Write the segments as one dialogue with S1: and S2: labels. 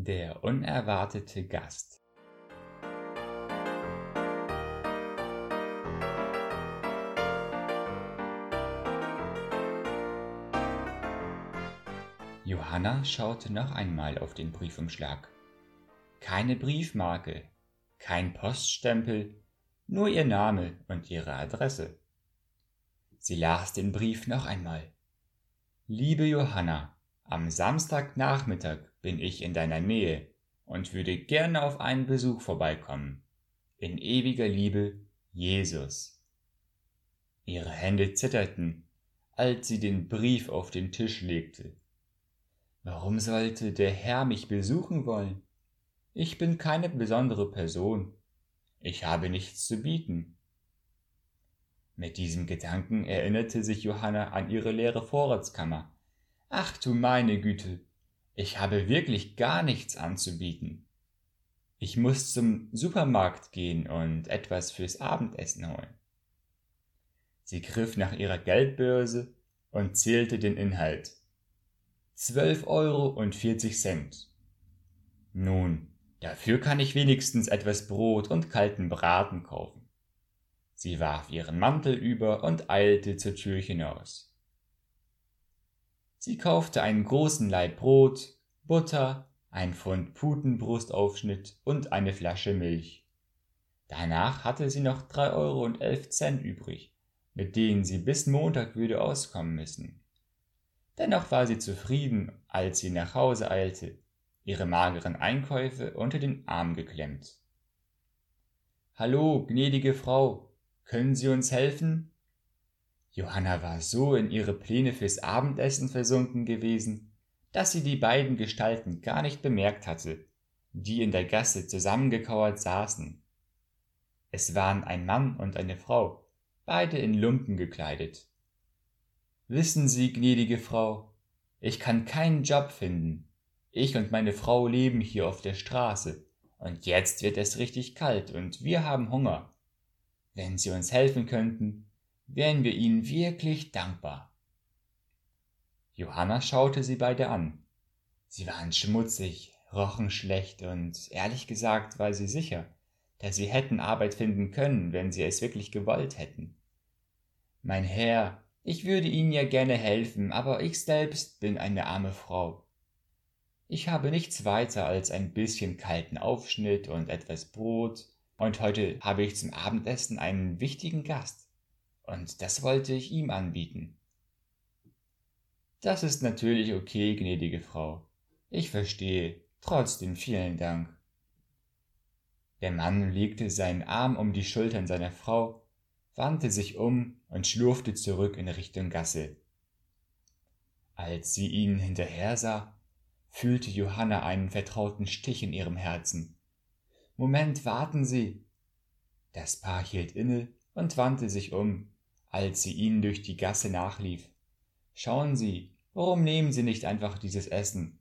S1: Der unerwartete Gast Johanna schaute noch einmal auf den Briefumschlag. Keine Briefmarke, kein Poststempel, nur ihr Name und ihre Adresse. Sie las den Brief noch einmal. Liebe Johanna, am Samstagnachmittag bin ich in deiner Nähe und würde gerne auf einen Besuch vorbeikommen. In ewiger Liebe, Jesus. Ihre Hände zitterten, als sie den Brief auf den Tisch legte. Warum sollte der Herr mich besuchen wollen? Ich bin keine besondere Person. Ich habe nichts zu bieten. Mit diesem Gedanken erinnerte sich Johanna an ihre leere Vorratskammer. Ach du meine Güte, ich habe wirklich gar nichts anzubieten. Ich muss zum Supermarkt gehen und etwas fürs Abendessen holen. Sie griff nach ihrer Geldbörse und zählte den Inhalt. Zwölf Euro und vierzig Cent. Nun, dafür kann ich wenigstens etwas Brot und kalten Braten kaufen. Sie warf ihren Mantel über und eilte zur Tür hinaus. Sie kaufte einen großen Laib Brot, Butter, ein Pfund Putenbrustaufschnitt und eine Flasche Milch. Danach hatte sie noch drei Euro und elf Cent übrig, mit denen sie bis Montag würde auskommen müssen. Dennoch war sie zufrieden, als sie nach Hause eilte, ihre mageren Einkäufe unter den Arm geklemmt. Hallo, gnädige Frau, können Sie uns helfen? Johanna war so in ihre Pläne fürs Abendessen versunken gewesen, dass sie die beiden Gestalten gar nicht bemerkt hatte, die in der Gasse zusammengekauert saßen. Es waren ein Mann und eine Frau, beide in Lumpen gekleidet. Wissen Sie, gnädige Frau, ich kann keinen Job finden. Ich und meine Frau leben hier auf der Straße, und jetzt wird es richtig kalt und wir haben Hunger. Wenn Sie uns helfen könnten, wären wir Ihnen wirklich dankbar. Johanna schaute sie beide an. Sie waren schmutzig, rochen schlecht und ehrlich gesagt war sie sicher, dass sie hätten Arbeit finden können, wenn sie es wirklich gewollt hätten. Mein Herr, ich würde Ihnen ja gerne helfen, aber ich selbst bin eine arme Frau. Ich habe nichts weiter als ein bisschen kalten Aufschnitt und etwas Brot und heute habe ich zum Abendessen einen wichtigen Gast. Und das wollte ich ihm anbieten. Das ist natürlich okay, gnädige Frau. Ich verstehe. Trotzdem vielen Dank. Der Mann legte seinen Arm um die Schultern seiner Frau, wandte sich um und schlurfte zurück in Richtung Gasse. Als sie ihn hinterher sah, fühlte Johanna einen vertrauten Stich in ihrem Herzen. Moment, warten Sie. Das Paar hielt inne und wandte sich um, als sie ihnen durch die Gasse nachlief. Schauen Sie, warum nehmen Sie nicht einfach dieses Essen?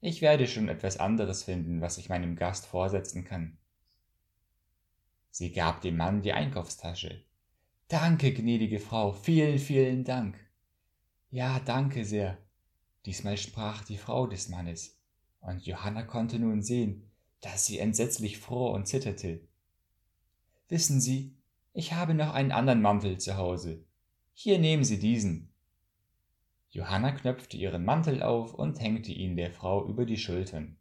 S1: Ich werde schon etwas anderes finden, was ich meinem Gast vorsetzen kann. Sie gab dem Mann die Einkaufstasche. Danke, gnädige Frau, vielen, vielen Dank. Ja, danke sehr. Diesmal sprach die Frau des Mannes, und Johanna konnte nun sehen, dass sie entsetzlich fror und zitterte. Wissen Sie, ich habe noch einen anderen Mantel zu Hause. Hier nehmen Sie diesen. Johanna knöpfte ihren Mantel auf und hängte ihn der Frau über die Schultern.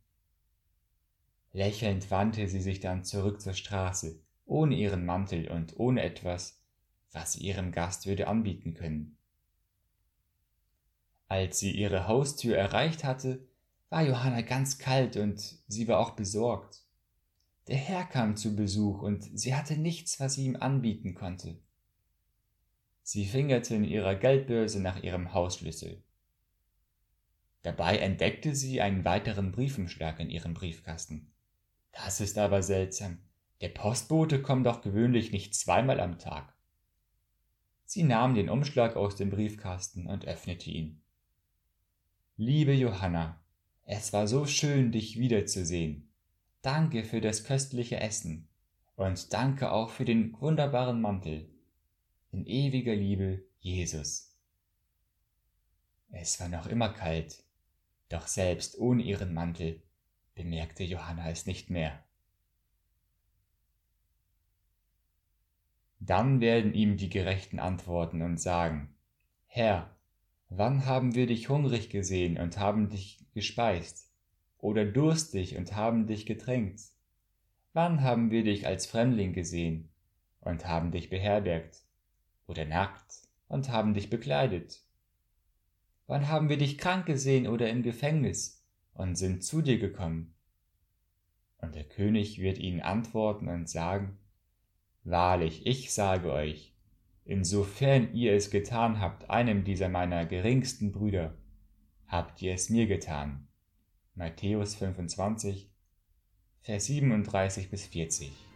S1: Lächelnd wandte sie sich dann zurück zur Straße, ohne ihren Mantel und ohne etwas, was sie ihrem Gast würde anbieten können. Als sie ihre Haustür erreicht hatte, war Johanna ganz kalt und sie war auch besorgt. Der Herr kam zu Besuch und sie hatte nichts, was sie ihm anbieten konnte. Sie fingerte in ihrer Geldbörse nach ihrem Hausschlüssel. Dabei entdeckte sie einen weiteren Briefumschlag in ihrem Briefkasten. Das ist aber seltsam. Der Postbote kommt doch gewöhnlich nicht zweimal am Tag. Sie nahm den Umschlag aus dem Briefkasten und öffnete ihn. Liebe Johanna, es war so schön, dich wiederzusehen. Danke für das köstliche Essen und danke auch für den wunderbaren Mantel. In ewiger Liebe, Jesus. Es war noch immer kalt, doch selbst ohne ihren Mantel bemerkte Johanna es nicht mehr. Dann werden ihm die Gerechten antworten und sagen, Herr, wann haben wir dich hungrig gesehen und haben dich gespeist, oder durstig und haben dich getränkt? Wann haben wir dich als Fremdling gesehen und haben dich beherbergt, oder nackt und haben dich bekleidet? Wann haben wir dich krank gesehen oder im Gefängnis und sind zu dir gekommen? Und der König wird ihnen antworten und sagen, Wahrlich, ich sage euch, insofern ihr es getan habt, einem dieser meiner geringsten Brüder, habt ihr es mir getan. Matthäus 25, Vers 37 bis 40